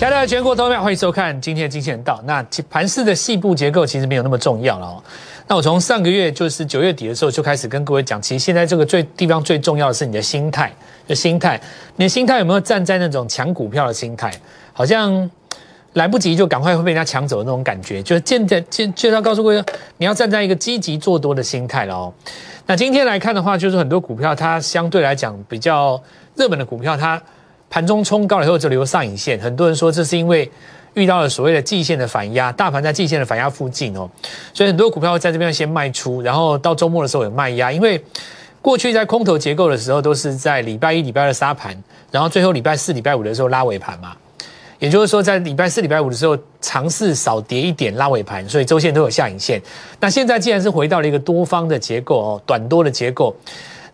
大家好，全国投票，欢迎收看今天的金钱道。那盘市的细部结构其实没有那么重要了哦。那我从上个月就是九月底的时候就开始跟各位讲，其实现在这个最地方最重要的是你的心态，的心态，你的心态有没有站在那种抢股票的心态？好像来不及就赶快会被人家抢走的那种感觉，就是现在现就要告诉各位，你要站在一个积极做多的心态了哦。那今天来看的话，就是很多股票它相对来讲比较热门的股票，它。盘中冲高了以后就留上影线，很多人说这是因为遇到了所谓的季线的反压，大盘在季线的反压附近哦，所以很多股票在这边先卖出，然后到周末的时候有卖压，因为过去在空头结构的时候都是在礼拜一、礼拜二杀盘，然后最后礼拜四、礼拜五的时候拉尾盘嘛，也就是说在礼拜四、礼拜五的时候尝试少跌一点拉尾盘，所以周线都有下影线。那现在既然是回到了一个多方的结构哦，短多的结构。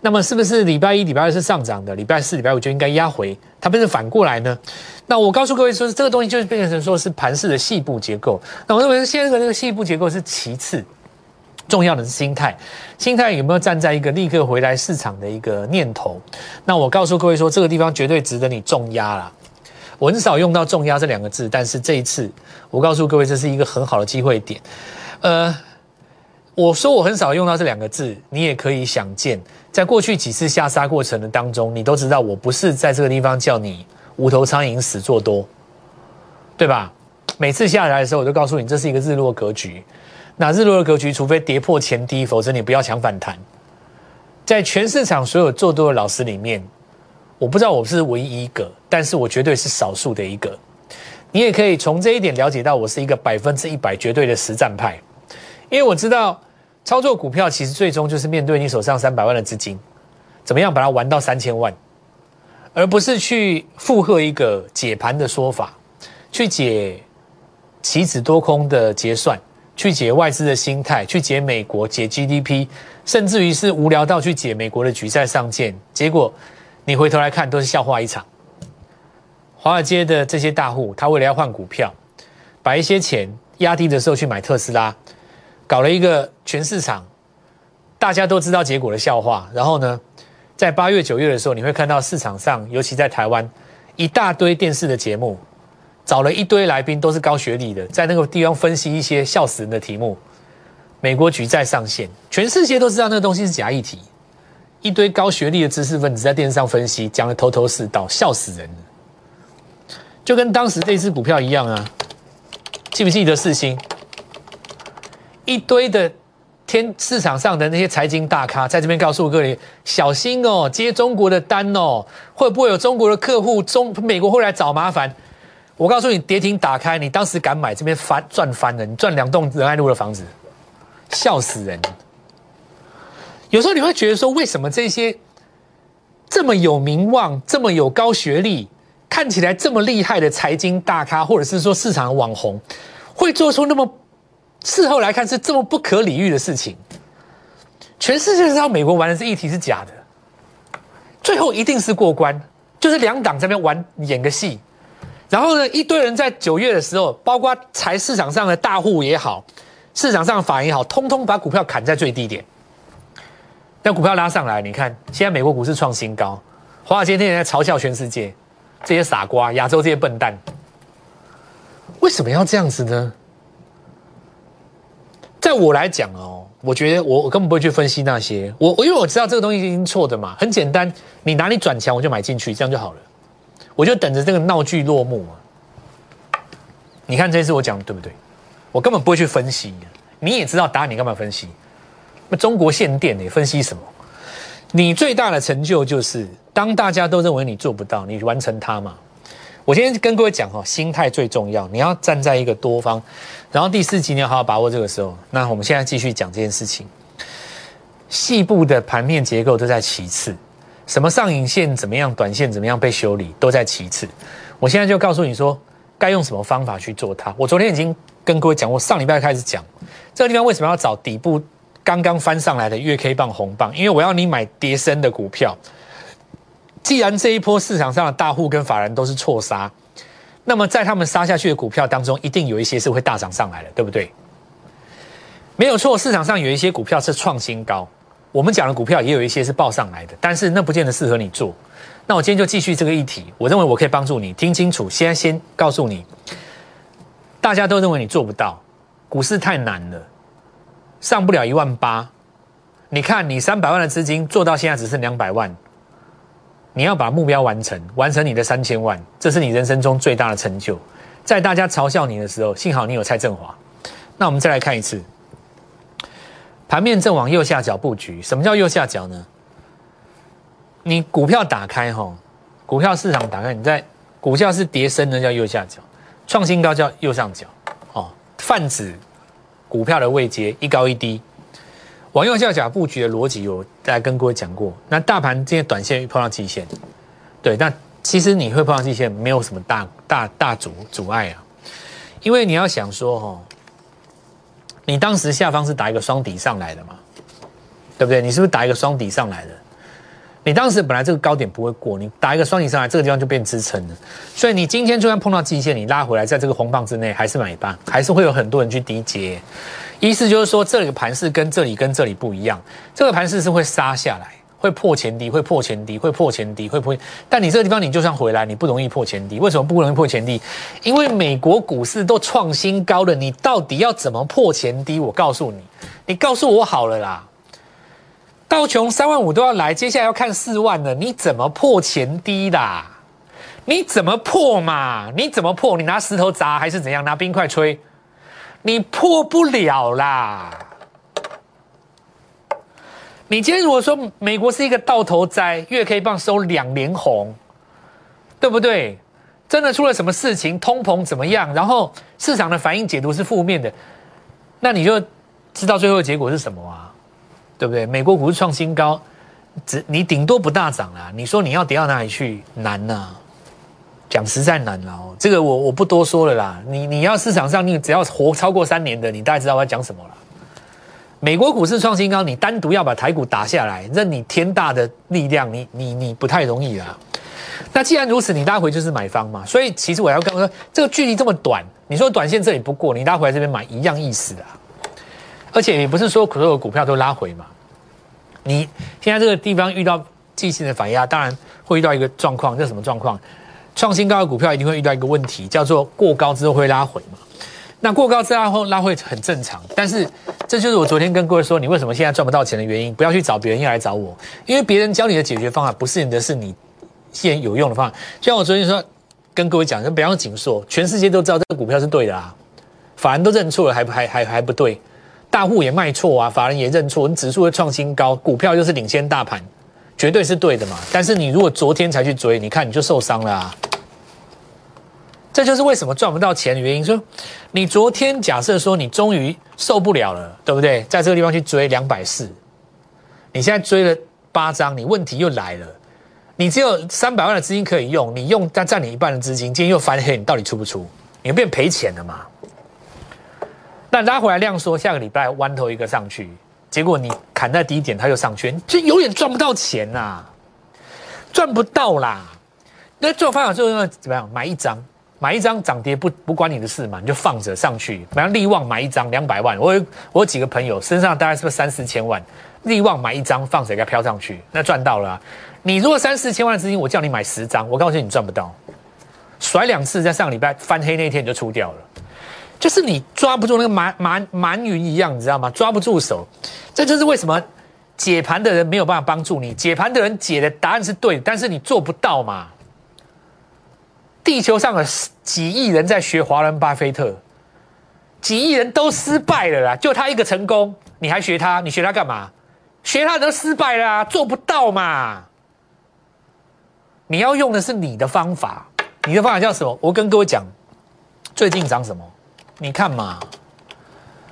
那么是不是礼拜一、礼拜二是上涨的，礼拜四、礼拜五就应该压回？它不是反过来呢？那我告诉各位说，这个东西就是变成说是盘式的细部结构。那我认为现在的这个细部结构是其次，重要的是心态。心态有没有站在一个立刻回来市场的一个念头？那我告诉各位说，这个地方绝对值得你重压了。我很少用到重压这两个字，但是这一次我告诉各位，这是一个很好的机会点。呃。我说我很少用到这两个字，你也可以想见，在过去几次下杀过程的当中，你都知道我不是在这个地方叫你无头苍蝇死做多，对吧？每次下来的时候，我都告诉你这是一个日落格局。那日落的格局，除非跌破前低，否则你不要抢反弹。在全市场所有做多的老师里面，我不知道我是唯一一个，但是我绝对是少数的一个。你也可以从这一点了解到，我是一个百分之一百绝对的实战派，因为我知道。操作股票其实最终就是面对你手上三百万的资金，怎么样把它玩到三千万，而不是去附和一个解盘的说法，去解棋子多空的结算，去解外资的心态，去解美国解 GDP，甚至于是无聊到去解美国的举债上限，结果你回头来看都是笑话一场。华尔街的这些大户，他为了要换股票，把一些钱压低的时候去买特斯拉。搞了一个全市场大家都知道结果的笑话，然后呢，在八月九月的时候，你会看到市场上，尤其在台湾，一大堆电视的节目，找了一堆来宾，都是高学历的，在那个地方分析一些笑死人的题目。美国举债上限，全世界都知道那个东西是假议题，一堆高学历的知识分子在电视上分析，讲的头头是道，笑死人了就跟当时这支股票一样啊，记不记得四星？一堆的天市场上的那些财经大咖，在这边告诉各位小心哦，接中国的单哦，会不会有中国的客户中美国会来找麻烦？我告诉你，跌停打开，你当时敢买，这边翻赚翻了，你赚两栋仁爱路的房子，笑死人！有时候你会觉得说，为什么这些这么有名望、这么有高学历、看起来这么厉害的财经大咖，或者是说市场网红，会做出那么？事后来看是这么不可理喻的事情，全世界知道美国玩的这议题是假的，最后一定是过关，就是两党这边玩演个戏，然后呢，一堆人在九月的时候，包括财市场上的大户也好，市场上的法人也好，通通把股票砍在最低点，但股票拉上来，你看现在美国股市创新高，华尔街天天在嘲笑全世界。这些傻瓜，亚洲这些笨蛋，为什么要这样子呢？在我来讲哦，我觉得我我根本不会去分析那些，我我因为我知道这个东西已经错的嘛，很简单，你哪里转强我就买进去，这样就好了，我就等着这个闹剧落幕嘛。你看这次我讲的对不对？我根本不会去分析，你也知道答案，你干嘛分析？那中国限电你分析什么？你最大的成就就是当大家都认为你做不到，你完成它嘛。我今天跟各位讲哈，心态最重要，你要站在一个多方。然后第四集你要好好把握这个时候。那我们现在继续讲这件事情。细部的盘面结构都在其次，什么上影线怎么样，短线怎么样被修理都在其次。我现在就告诉你说，该用什么方法去做它。我昨天已经跟各位讲，我上礼拜开始讲这个地方为什么要找底部刚刚翻上来的月 K 棒红棒，因为我要你买跌升的股票。既然这一波市场上的大户跟法人都是错杀。那么在他们杀下去的股票当中，一定有一些是会大涨上来的，对不对？没有错，市场上有一些股票是创新高，我们讲的股票也有一些是报上来的，但是那不见得适合你做。那我今天就继续这个议题，我认为我可以帮助你听清楚。现在先告诉你，大家都认为你做不到，股市太难了，上不了一万八。你看，你三百万的资金做到现在只剩两百万，你要把目标完成，完成你的三千万，这是你人生中最大的成就。在大家嘲笑你的时候，幸好你有蔡振华。那我们再来看一次，盘面正往右下角布局。什么叫右下角呢？你股票打开哈，股票市场打开，你在股票是跌升的叫右下角，创新高叫右上角。哦，泛指股票的位阶一高一低。往右下角布局的逻辑，有大家跟各位讲过。那大盘今天短线碰到季线，对，那其实你会碰到季线，没有什么大大大阻阻碍啊。因为你要想说，哈，你当时下方是打一个双底上来的嘛，对不对？你是不是打一个双底上来的？你当时本来这个高点不会过，你打一个双底上来，这个地方就变支撑了。所以你今天就算碰到季线，你拉回来，在这个红棒之内，还是买单，还是会有很多人去低接。意思就是说，这里盘势跟这里跟这里不一样，这个盘势是会杀下来，会破前低，会破前低，会破前低，会破。但你这个地方你就算回来，你不容易破前低。为什么不容易破前低？因为美国股市都创新高了，你到底要怎么破前低？我告诉你，你告诉我好了啦。道琼三万五都要来，接下来要看四万了，你怎么破前低啦？你怎么破嘛？你怎么破？你拿石头砸还是怎样？拿冰块吹？你破不了啦！你今天如果说美国是一个倒头栽，月 K 棒收两连红，对不对？真的出了什么事情，通膨怎么样？然后市场的反应解读是负面的，那你就知道最后的结果是什么啊？对不对？美国股市创新高，只你顶多不大涨啦。你说你要跌到哪里去？难呐！讲实在难了哦，这个我我不多说了啦。你你要市场上你只要活超过三年的，你大概知道我要讲什么了。美国股市创新高，你单独要把台股打下来，任你天大的力量，你你你不太容易啊。那既然如此，你拉回就是买方嘛。所以其实我要刚刚说，这个距离这么短，你说短线这里不过，你拉回来这边买一样意思的。而且也不是说所有股票都拉回嘛。你现在这个地方遇到季线的反压，当然会遇到一个状况，这什么状况？创新高的股票一定会遇到一个问题，叫做过高之后会拉回嘛？那过高之后拉回很正常，但是这就是我昨天跟各位说，你为什么现在赚不到钱的原因。不要去找别人，要来找我，因为别人教你的解决方法不是你的，是你现有用的方法。就像我昨天说，跟各位讲，就比方说锦硕，全世界都知道这个股票是对的啊，法人都认错了，还还还还不对，大户也卖错啊，法人也认错，你指数会创新高，股票就是领先大盘，绝对是对的嘛。但是你如果昨天才去追，你看你就受伤了啊。这就是为什么赚不到钱的原因。说，你昨天假设说你终于受不了了，对不对？在这个地方去追两百四，你现在追了八张，你问题又来了。你只有三百万的资金可以用，你用但占你一半的资金，今天又翻黑，你到底出不出？你变赔钱了嘛？那拉回来量说下个礼拜弯头一个上去，结果你砍在低点，它又上去，就永远赚不到钱呐，赚不到啦。那做方法就是怎么样？买一张。买一张涨跌不不关你的事嘛，你就放着上去。买利旺买一张两百万，我有我有几个朋友身上大概是不是三四千万？利旺买一张放着给它飘上去，那赚到了。你如果三四千万资金，我叫你买十张，我告诉你，你赚不到。甩两次，在上个礼拜翻黑那天你就出掉了，就是你抓不住那个蛮蛮蛮云一样，你知道吗？抓不住手，这就是为什么解盘的人没有办法帮助你。解盘的人解的答案是对，但是你做不到嘛。地球上的几亿人在学华伦巴菲特，几亿人都失败了啦，就他一个成功，你还学他？你学他干嘛？学他都失败啦，做不到嘛。你要用的是你的方法，你的方法叫什么？我跟各位讲，最近涨什么？你看嘛，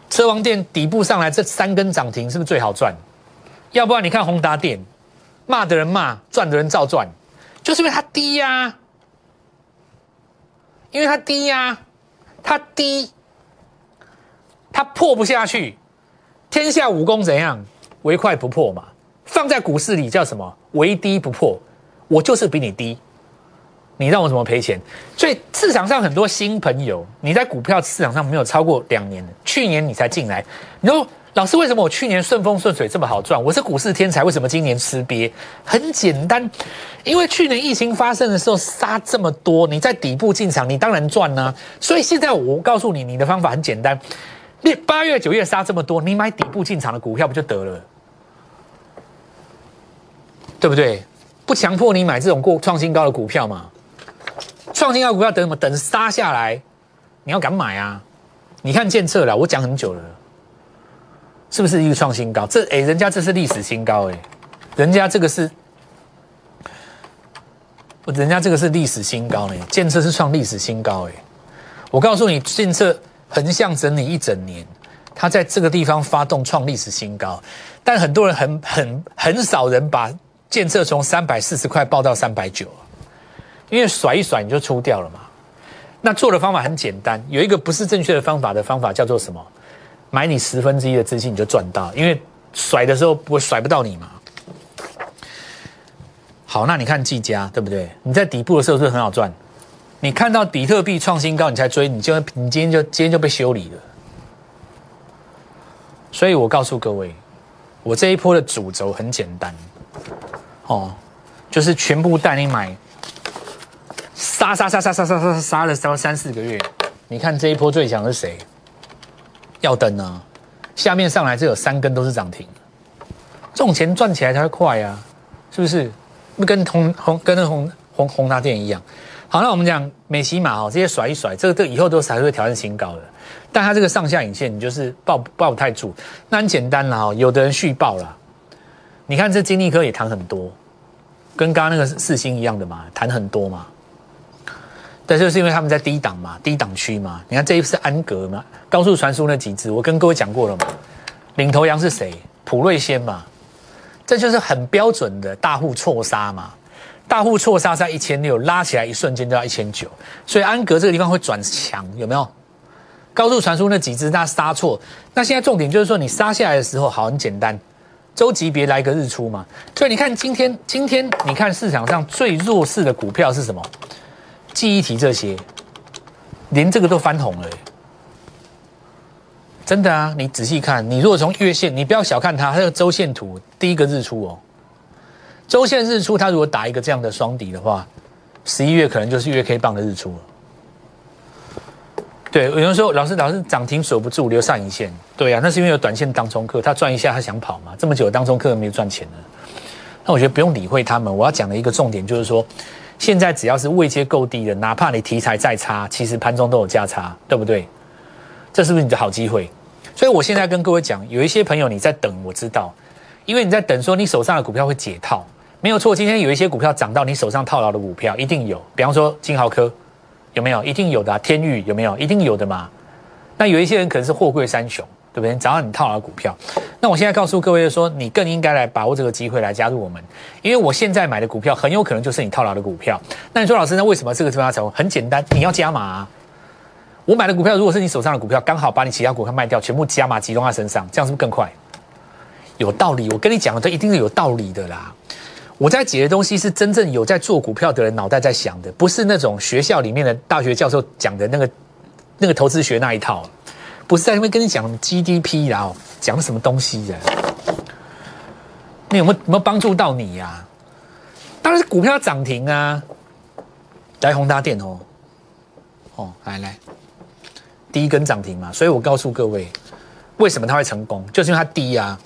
车王店底部上来这三根涨停，是不是最好赚？要不然你看宏达电，骂的人骂，赚的人照赚，就是因为它低呀。因为它低呀，它低，它破不下去。天下武功怎样？唯快不破嘛。放在股市里叫什么？唯低不破。我就是比你低，你让我怎么赔钱？所以市场上很多新朋友，你在股票市场上没有超过两年的，去年你才进来，你说老师，为什么我去年顺风顺水这么好赚？我是股市天才，为什么今年吃瘪？很简单，因为去年疫情发生的时候杀这么多，你在底部进场，你当然赚呢。所以现在我告诉你，你的方法很简单，你八月、九月杀这么多，你买底部进场的股票不就得了？对不对？不强迫你买这种过创新高的股票嘛？创新高股票等什么？等杀下来，你要敢买啊！你看建测了，我讲很久了。是不是一个创新高？这哎，人家这是历史新高哎，人家这个是，人家这个是历史新高呢。建设是创历史新高哎，我告诉你，建设横向整理一整年，它在这个地方发动创历史新高，但很多人很很很少人把建设从三百四十块报到三百九，因为甩一甩你就出掉了嘛。那做的方法很简单，有一个不是正确的方法的方法叫做什么？买你十分之一的资金你就赚到，因为甩的时候不会甩不到你嘛。好，那你看技嘉对不对？你在底部的时候是不是很好赚？你看到比特币创新高你才追，你就你今天就今天就被修理了。所以我告诉各位，我这一波的主轴很简单，哦，就是全部带你买，杀杀杀杀杀杀杀杀了三三四个月。你看这一波最强是谁？要等啊，下面上来这有三根都是涨停，这种钱赚起来才会快呀，是不是？不跟红红跟那红红红大店一样。好，那我们讲美骑马哦，这些甩一甩，这个这以后都是会挑战新高的。但它这个上下影线，你就是抱抱不太住。那很简单啦，有的人续报了。你看这金立科也谈很多，跟刚刚那个四星一样的嘛，谈很多嘛。但就是因为他们在低档嘛，低档区嘛。你看这一是安格嘛，高速传输那几只，我跟各位讲过了嘛。领头羊是谁？普瑞先嘛。这就是很标准的大户错杀嘛。大户错杀在一千六，拉起来一瞬间就要一千九，所以安格这个地方会转强，有没有？高速传输那几只那杀错，那现在重点就是说你杀下来的时候，好很简单，周级别来个日出嘛。所以你看今天，今天你看市场上最弱势的股票是什么？记忆体这些，连这个都翻红了，真的啊！你仔细看，你如果从月线，你不要小看它，它的周线图第一个日出哦，周线日出，它如果打一个这样的双底的话，十一月可能就是月 K 棒的日出了。对，有人说老师，老师涨停守不住，留上影线。对呀，那是因为有短线当中客，他赚一下他想跑嘛，这么久当中客没有赚钱呢。那我觉得不用理会他们，我要讲的一个重点就是说。现在只要是位阶够低的，哪怕你题材再差，其实盘中都有价差，对不对？这是不是你的好机会？所以我现在跟各位讲，有一些朋友你在等，我知道，因为你在等，说你手上的股票会解套，没有错。今天有一些股票涨到你手上套牢的股票，一定有，比方说金豪科，有没有？一定有的。天域有没有？一定有的嘛。那有一些人可能是货柜三雄。对不对？找到你套牢股票，那我现在告诉各位说，你更应该来把握这个机会来加入我们，因为我现在买的股票很有可能就是你套牢的股票。那你说老师，那为什么这个地方成很简单，你要加码。我买的股票如果是你手上的股票，刚好把你其他股票卖掉，全部加码集中在身上，这样是不是更快？有道理，我跟你讲的都一定是有道理的啦。我在解的东西是真正有在做股票的人脑袋在想的，不是那种学校里面的大学教授讲的那个那个投资学那一套。不是在那边跟你讲 GDP 啦，讲什么东西呀？那有没有有没有帮助到你呀？当然是股票涨停啊！来宏达电哦，哦，来来，第一根涨停嘛，所以我告诉各位，为什么它会成功，就是因为它低啊，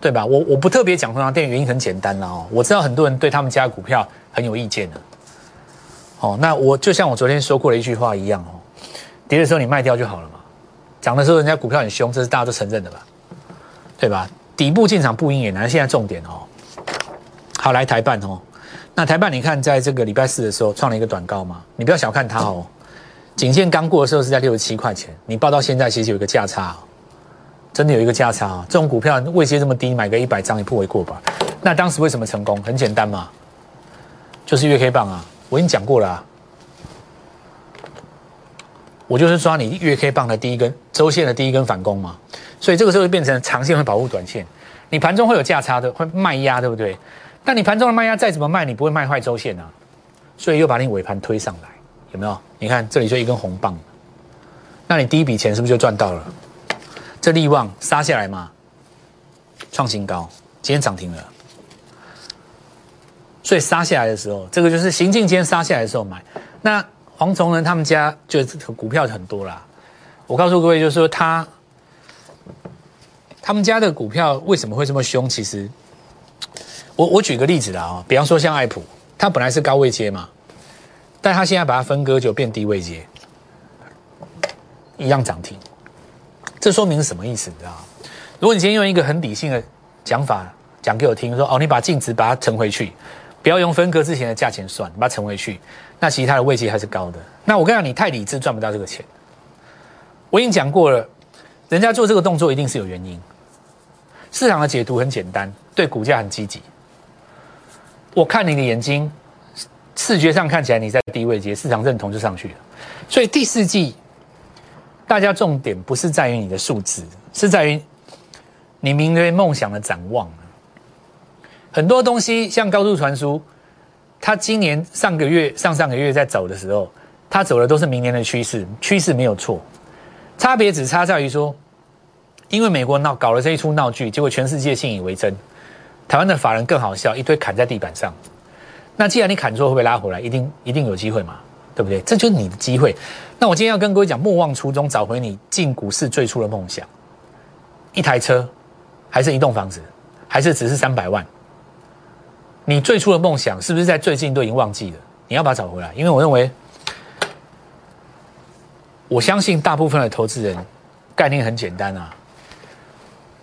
对吧？我我不特别讲宏达电，原因很简单了哦，我知道很多人对他们家股票很有意见的。哦，那我就像我昨天说过的一句话一样哦，跌的时候你卖掉就好了嘛。涨的时候，人家股票很凶，这是大家都承认的吧？对吧？底部进场不应也难。现在重点哦，好来台办哦。那台办你看，在这个礼拜四的时候创了一个短高嘛，你不要小看它哦。颈线刚过的时候是在六十七块钱，你报到现在其实有一个价差，真的有一个价差啊。这种股票位阶这么低，买个一百张也不为过吧？那当时为什么成功？很简单嘛，就是月 K 棒啊，我已经讲过了。我就是抓你月 K 棒的第一根周线的第一根反攻嘛，所以这个时候就变成长线会保护短线，你盘中会有价差的，会卖压，对不对？但你盘中的卖压再怎么卖，你不会卖坏周线啊，所以又把你尾盘推上来，有没有？你看这里就一根红棒，那你第一笔钱是不是就赚到了？这利旺杀下来嘛，创新高，今天涨停了。所以杀下来的时候，这个就是行进间杀下来的时候买。那黄崇仁他们家就股票很多啦。我告诉各位，就是说他他们家的股票为什么会这么凶？其实我我举个例子啦啊，比方说像爱普，它本来是高位接嘛，但它现在把它分割就变低位接，一样涨停。这说明是什么意思？你知道？如果你今天用一个很理性的讲法讲给我听，说哦，你把净值把它乘回去。不要用分割之前的价钱算，把它乘回去，那其实它的位阶还是高的。那我跟你讲，你太理智赚不到这个钱。我已经讲过了，人家做这个动作一定是有原因。市场的解读很简单，对股价很积极。我看你的眼睛，视觉上看起来你在低位阶，市场认同就上去了。所以第四季，大家重点不是在于你的数字，是在于你明对梦想的展望。很多东西像高速传输，它今年上个月、上上个月在走的时候，它走的都是明年的趋势，趋势没有错，差别只差在于说，因为美国闹搞了这一出闹剧，结果全世界信以为真，台湾的法人更好笑，一堆砍在地板上。那既然你砍错，会不会拉回来？一定一定有机会嘛，对不对？这就是你的机会。那我今天要跟各位讲，莫忘初衷，找回你进股市最初的梦想。一台车，还是一栋房子，还是只是三百万？你最初的梦想是不是在最近都已经忘记了？你要把它找回来，因为我认为，我相信大部分的投资人概念很简单啊。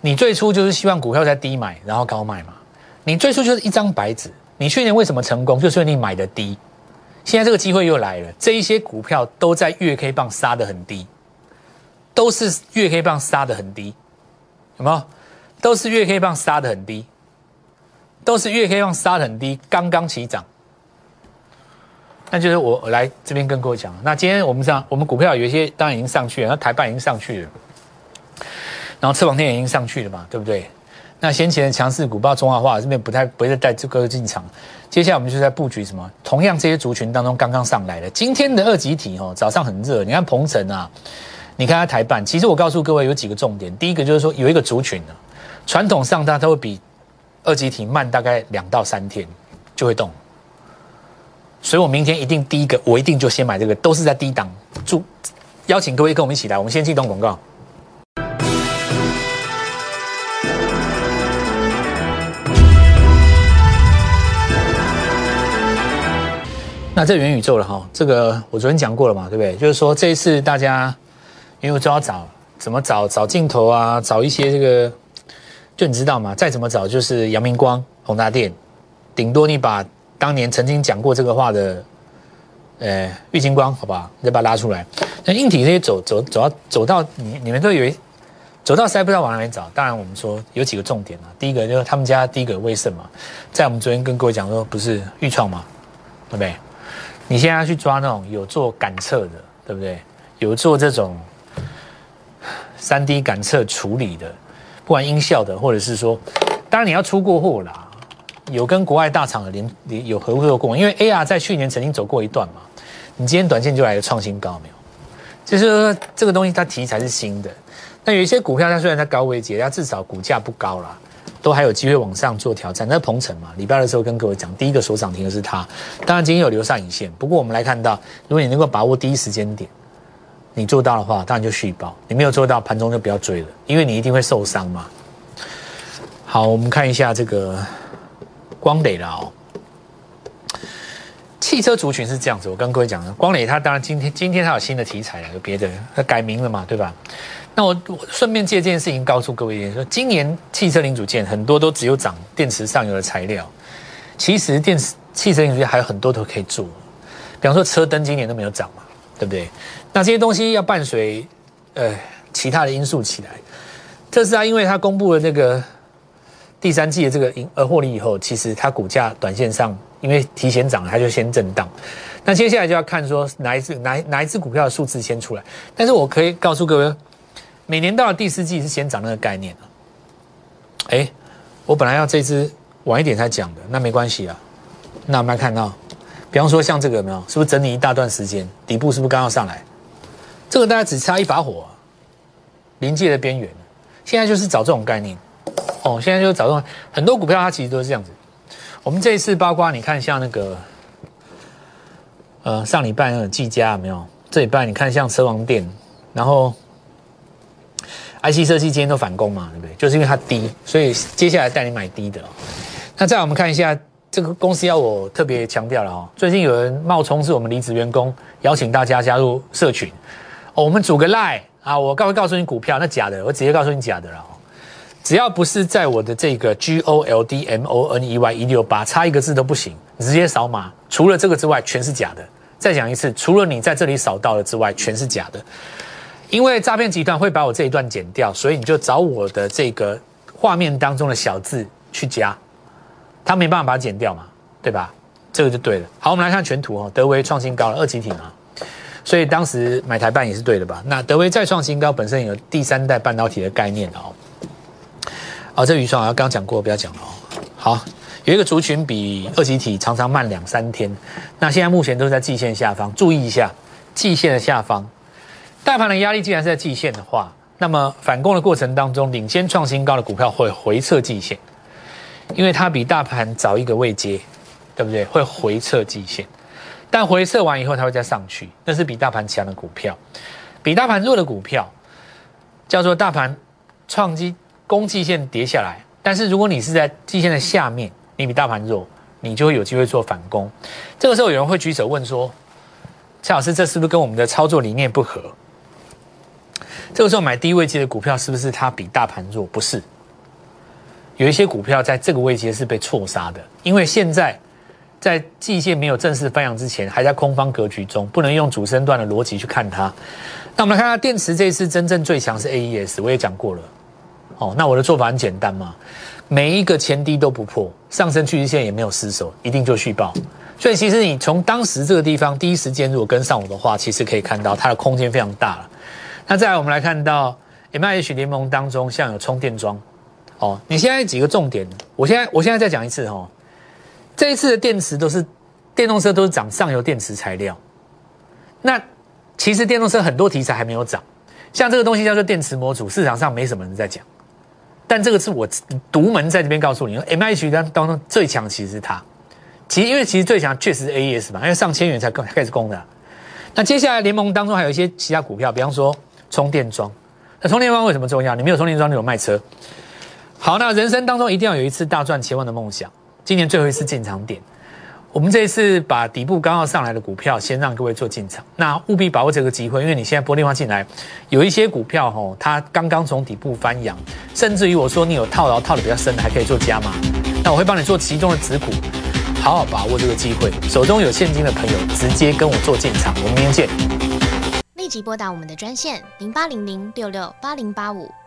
你最初就是希望股票在低买，然后高卖嘛。你最初就是一张白纸。你去年为什么成功？就是因为你买的低。现在这个机会又来了，这一些股票都在月 K 棒杀的很低，都是月 K 棒杀的很低，有没有？都是月 K 棒杀的很低。都是月 K 棒杀很低，刚刚起涨，那就是我来这边跟各位讲。那今天我们上，我们股票有一些当然已经上去了，那台办已经上去了，然后翅膀天也已经上去了嘛，对不对？那先前的强势股，包括中华化这边不太不会带这个进场。接下来我们就在布局什么？同样这些族群当中刚刚上来的，今天的二级体哦，早上很热，你看鹏程啊，你看它台办，其实我告诉各位有几个重点，第一个就是说有一个族群呢，传统上它都会比。二级体慢大概两到三天就会动，所以我明天一定第一个，我一定就先买这个，都是在低档。祝邀请各位跟我们一起来，我们先进动广告。那这元宇宙了哈，这个我昨天讲过了嘛，对不对？就是说这一次大家因为都要找怎么找找镜头啊，找一些这个。就你知道吗？再怎么找，就是阳明光、宏达电，顶多你把当年曾经讲过这个话的，呃，玉金光，好吧，你再把它拉出来。那硬体这些走走走到走到你你们都以为走到塞不知道往哪里找。当然我们说有几个重点啊，第一个就是他们家第一个威盛嘛，在我们昨天跟各位讲说，不是预创嘛，对不对？你现在要去抓那种有做感测的，对不对？有做这种三 D 感测处理的。不管音效的，或者是说，当然你要出过货啦，有跟国外大厂的联有合作过，因为 AR 在去年曾经走过一段嘛，你今天短线就来个创新高没有？就是说这个东西它题材是新的，那有一些股票它虽然在高位截，它至少股价不高啦，都还有机会往上做挑战。那鹏程嘛，礼拜的时候跟各位讲，第一个所涨停的是它，当然今天有留上影线，不过我们来看到，如果你能够把握第一时间点。你做到的话，当然就续报；你没有做到，盘中就不要追了，因为你一定会受伤嘛。好，我们看一下这个光磊了哦。汽车族群是这样子，我跟各位讲的，光磊他当然今天今天他有新的题材了，有别的，他改名了嘛，对吧？那我顺便借这件事情告诉各位一点，说今年汽车零组件很多都只有涨电池上游的材料，其实电池汽车零组件还有很多都可以做，比方说车灯今年都没有涨嘛，对不对？那这些东西要伴随，呃，其他的因素起来。特斯拉因为它公布了那个第三季的这个盈呃获利以后，其实它股价短线上因为提前涨，它就先震荡。那接下来就要看说哪一只哪哪一只股票的数字先出来。但是我可以告诉各位，每年到了第四季是先涨那个概念哎，我本来要这只晚一点才讲的，那没关系啊。那我们来看到，比方说像这个有没有？是不是整理一大段时间？底部是不是刚要上来？这个大家只差一把火，临界的边缘，现在就是找这种概念，哦，现在就找这种很多股票它其实都是这样子。我们这一次包括你看像那个，呃，上礼拜那个技嘉有没有？这礼拜你看像车王店，然后 IC 设计今天都反攻嘛，对不对？就是因为它低，所以接下来带你买低的。那再我们看一下这个公司要我特别强调了哦，最近有人冒充是我们离职员工，邀请大家加入社群，我们组个 line 啊，我告会告诉你股票那假的，我直接告诉你假的了哦。只要不是在我的这个 G O L D M O N E Y 一六八差一个字都不行，直接扫码。除了这个之外，全是假的。再讲一次，除了你在这里扫到了之外，全是假的。因为诈骗集团会把我这一段剪掉，所以你就找我的这个画面当中的小字去加，他没办法把它剪掉嘛，对吧？这个就对了。好，我们来看全图哦，德威创新高了，二级体嘛，所以当时买台办也是对的吧？那德威再创新高，本身有第三代半导体的概念哦。哦，这预算我刚刚讲过，不要讲了哦。好，有一个族群比二级体常常慢两三天，那现在目前都是在季线下方，注意一下季线的下方，大盘的压力既然是在季线的话，那么反攻的过程当中，领先创新高的股票会回撤季线，因为它比大盘早一个位阶，对不对？会回撤季线，但回撤完以后它会再上去，那是比大盘强的股票，比大盘弱的股票叫做大盘创基。攻季线跌下来，但是如果你是在季线的下面，你比大盘弱，你就会有机会做反攻。这个时候有人会举手问说：“蔡老师，这是不是跟我们的操作理念不合？”这个时候买低位阶的股票是不是它比大盘弱？不是，有一些股票在这个位阶是被错杀的，因为现在在季线没有正式翻扬之前，还在空方格局中，不能用主升段的逻辑去看它。那我们来看下电池这一次真正最强是 AES，我也讲过了。哦，那我的做法很简单嘛，每一个前低都不破，上升趋势线也没有失守，一定就续报。所以其实你从当时这个地方第一时间如果跟上我的话，其实可以看到它的空间非常大了。那再来我们来看到 M I H 联盟当中，像有充电桩。哦，你现在几个重点，我现在我现在再讲一次哦，这一次的电池都是电动车都是涨上游电池材料。那其实电动车很多题材还没有涨，像这个东西叫做电池模组，市场上没什么人在讲。但这个是我独门在这边告诉你，M H 当当中最强其实是它，其实因为其实最强确实是 A E S 嘛，因为上千元才开始攻的。那接下来联盟当中还有一些其他股票，比方说充电桩。那充电桩为什么重要？你没有充电桩，你有卖车。好，那人生当中一定要有一次大赚千万的梦想。今年最后一次进场点。我们这一次把底部刚要上来的股票先让各位做进场，那务必把握这个机会，因为你现在拨电话进来，有一些股票吼，它刚刚从底部翻扬，甚至于我说你有套牢套的比较深的，还可以做加码，那我会帮你做其中的止股，好好把握这个机会，手中有现金的朋友直接跟我做进场，我们明天见。立即拨打我们的专线零八零零六六八零八五